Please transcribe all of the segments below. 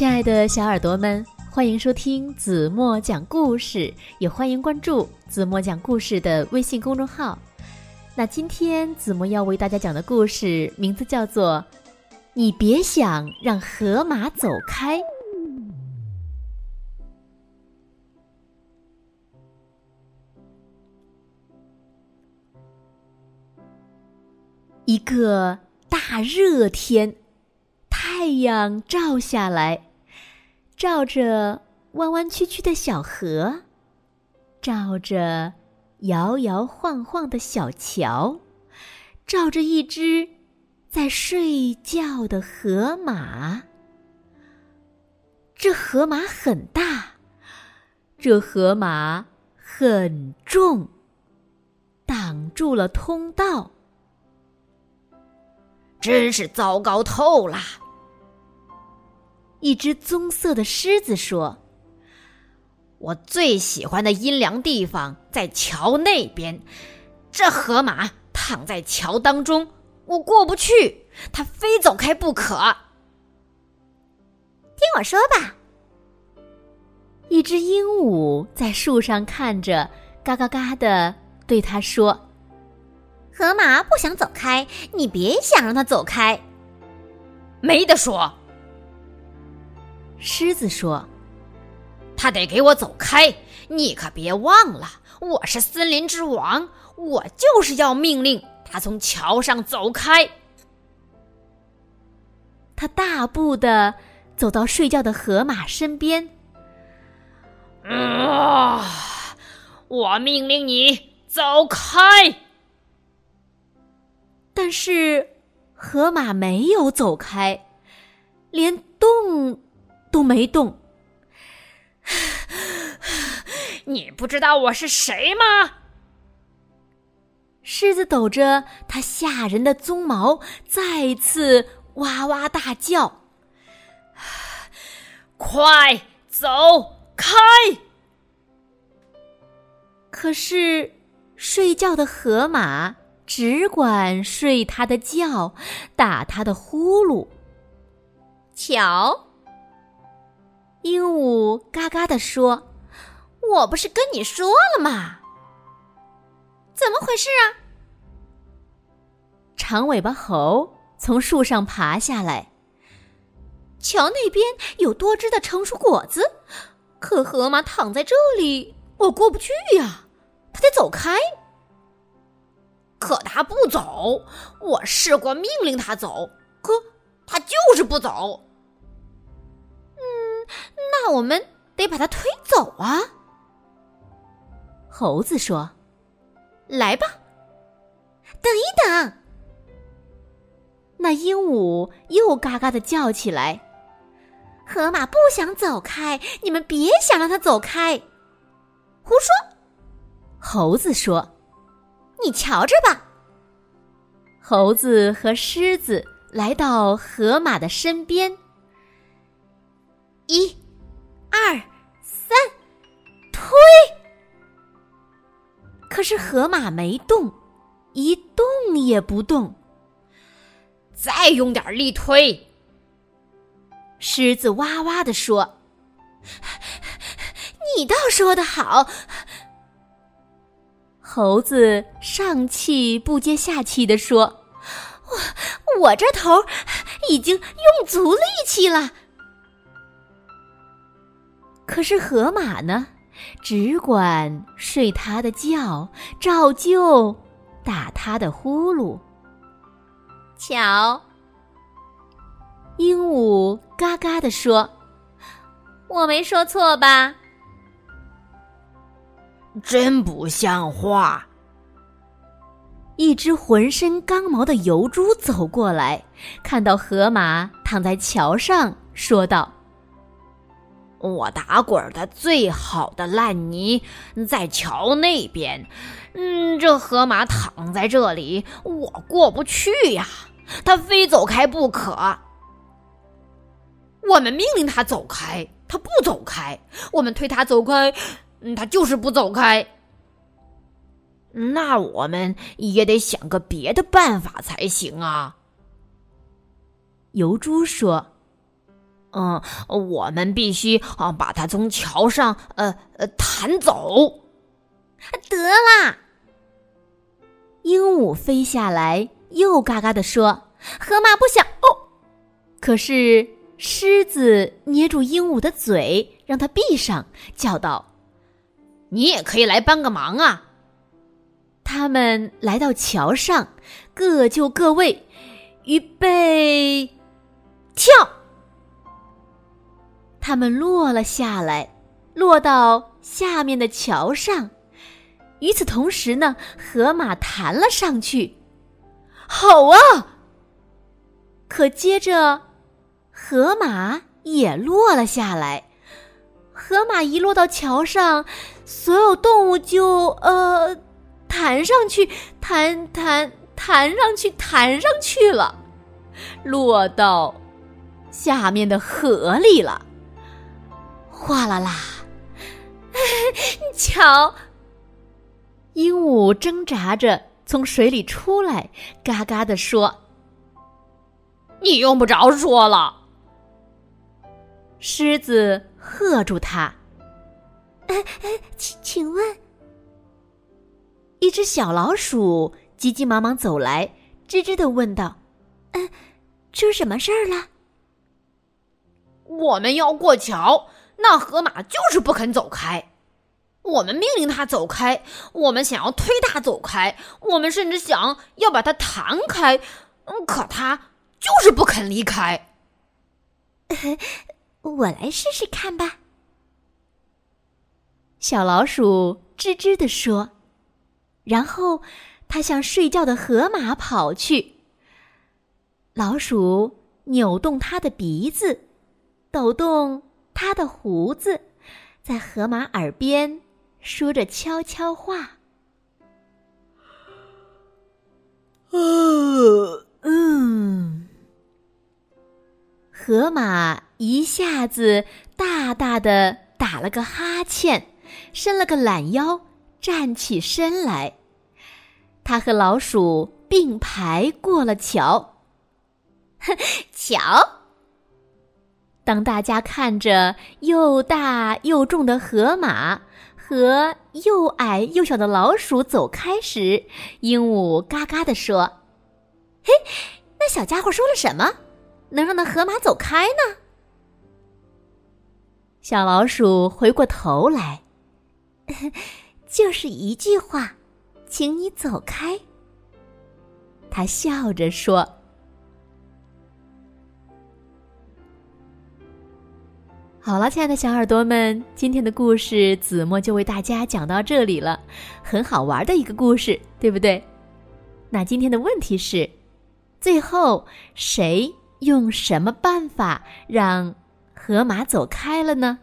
亲爱的小耳朵们，欢迎收听子墨讲故事，也欢迎关注子墨讲故事的微信公众号。那今天子墨要为大家讲的故事名字叫做《你别想让河马走开》。一个大热天。太阳照下来，照着弯弯曲曲的小河，照着摇摇晃晃的小桥，照着一只在睡觉的河马。这河马很大，这河马很重，挡住了通道，真是糟糕透了。一只棕色的狮子说：“我最喜欢的阴凉地方在桥那边，这河马躺在桥当中，我过不去，它非走开不可。”听我说吧。一只鹦鹉在树上看着，嘎嘎嘎的对它说：“河马不想走开，你别想让它走开。”没得说。狮子说：“他得给我走开！你可别忘了，我是森林之王，我就是要命令他从桥上走开。”他大步的走到睡觉的河马身边。“啊！我命令你走开！”但是河马没有走开，连动。都没动。你不知道我是谁吗？狮子抖着它吓人的鬃毛，再次哇哇大叫：“ 快走开！”可是睡觉的河马只管睡它的觉，打它的呼噜。瞧。鹦鹉嘎嘎地说：“我不是跟你说了吗？怎么回事啊？”长尾巴猴从树上爬下来，桥那边有多汁的成熟果子，可河马躺在这里，我过不去呀，它得走开。可他不走，我试过命令他走，可他就是不走。那我们得把它推走啊！猴子说：“来吧，等一等。”那鹦鹉又嘎嘎的叫起来：“河马不想走开，你们别想让它走开！”胡说！猴子说：“你瞧着吧。”猴子和狮子来到河马的身边，一。二三，推！可是河马没动，一动也不动。再用点力推！狮子哇哇的说：“你倒说的好。”猴子上气不接下气的说：“我我这头已经用足力气了。”可是河马呢，只管睡它的觉，照旧打它的呼噜。瞧，鹦鹉嘎嘎地说：“我没说错吧？”真不像话！一只浑身刚毛的油猪走过来，看到河马躺在桥上，说道。我打滚的最好的烂泥在桥那边，嗯，这河马躺在这里，我过不去呀，它非走开不可。我们命令它走开，它不走开；我们推它走开，嗯，它就是不走开。那我们也得想个别的办法才行啊。油猪说。嗯，我们必须啊把它从桥上呃呃弹走。得啦！鹦鹉飞下来，又嘎嘎的说：“河马不想哦。”可是狮子捏住鹦鹉的嘴，让它闭上，叫道：“你也可以来帮个忙啊！”他们来到桥上，各就各位，预备，跳。他们落了下来，落到下面的桥上。与此同时呢，河马弹了上去。好啊！可接着，河马也落了下来。河马一落到桥上，所有动物就呃弹上去，弹弹弹上去，弹上去了，落到下面的河里了。哗啦啦！瞧。鹦鹉挣扎着从水里出来，嘎嘎的说：“你用不着说了。”狮子喝住他：“哎哎，请请问？”一只小老鼠急急忙忙走来，吱吱的问道：“嗯，出什么事儿了？”“我们要过桥，那河马就是不肯走开。”我们命令他走开，我们想要推他走开，我们甚至想要把他弹开，可他就是不肯离开。我来试试看吧。小老鼠吱吱的说，然后它向睡觉的河马跑去。老鼠扭动它的鼻子，抖动它的胡子，在河马耳边。说着悄悄话。呃嗯，河马一下子大大的打了个哈欠，伸了个懒腰，站起身来。他和老鼠并排过了桥。瞧，当大家看着又大又重的河马。和又矮又小的老鼠走开时，鹦鹉嘎嘎地说：“嘿，那小家伙说了什么，能让那河马走开呢？”小老鼠回过头来，就是一句话，请你走开。他笑着说。好了，亲爱的小耳朵们，今天的故事子墨就为大家讲到这里了，很好玩的一个故事，对不对？那今天的问题是，最后谁用什么办法让河马走开了呢？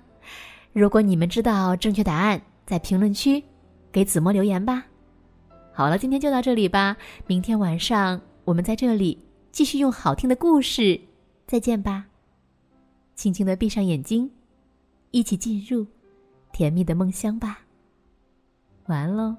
如果你们知道正确答案，在评论区给子墨留言吧。好了，今天就到这里吧，明天晚上我们在这里继续用好听的故事再见吧。轻轻的闭上眼睛，一起进入甜蜜的梦乡吧。晚安喽。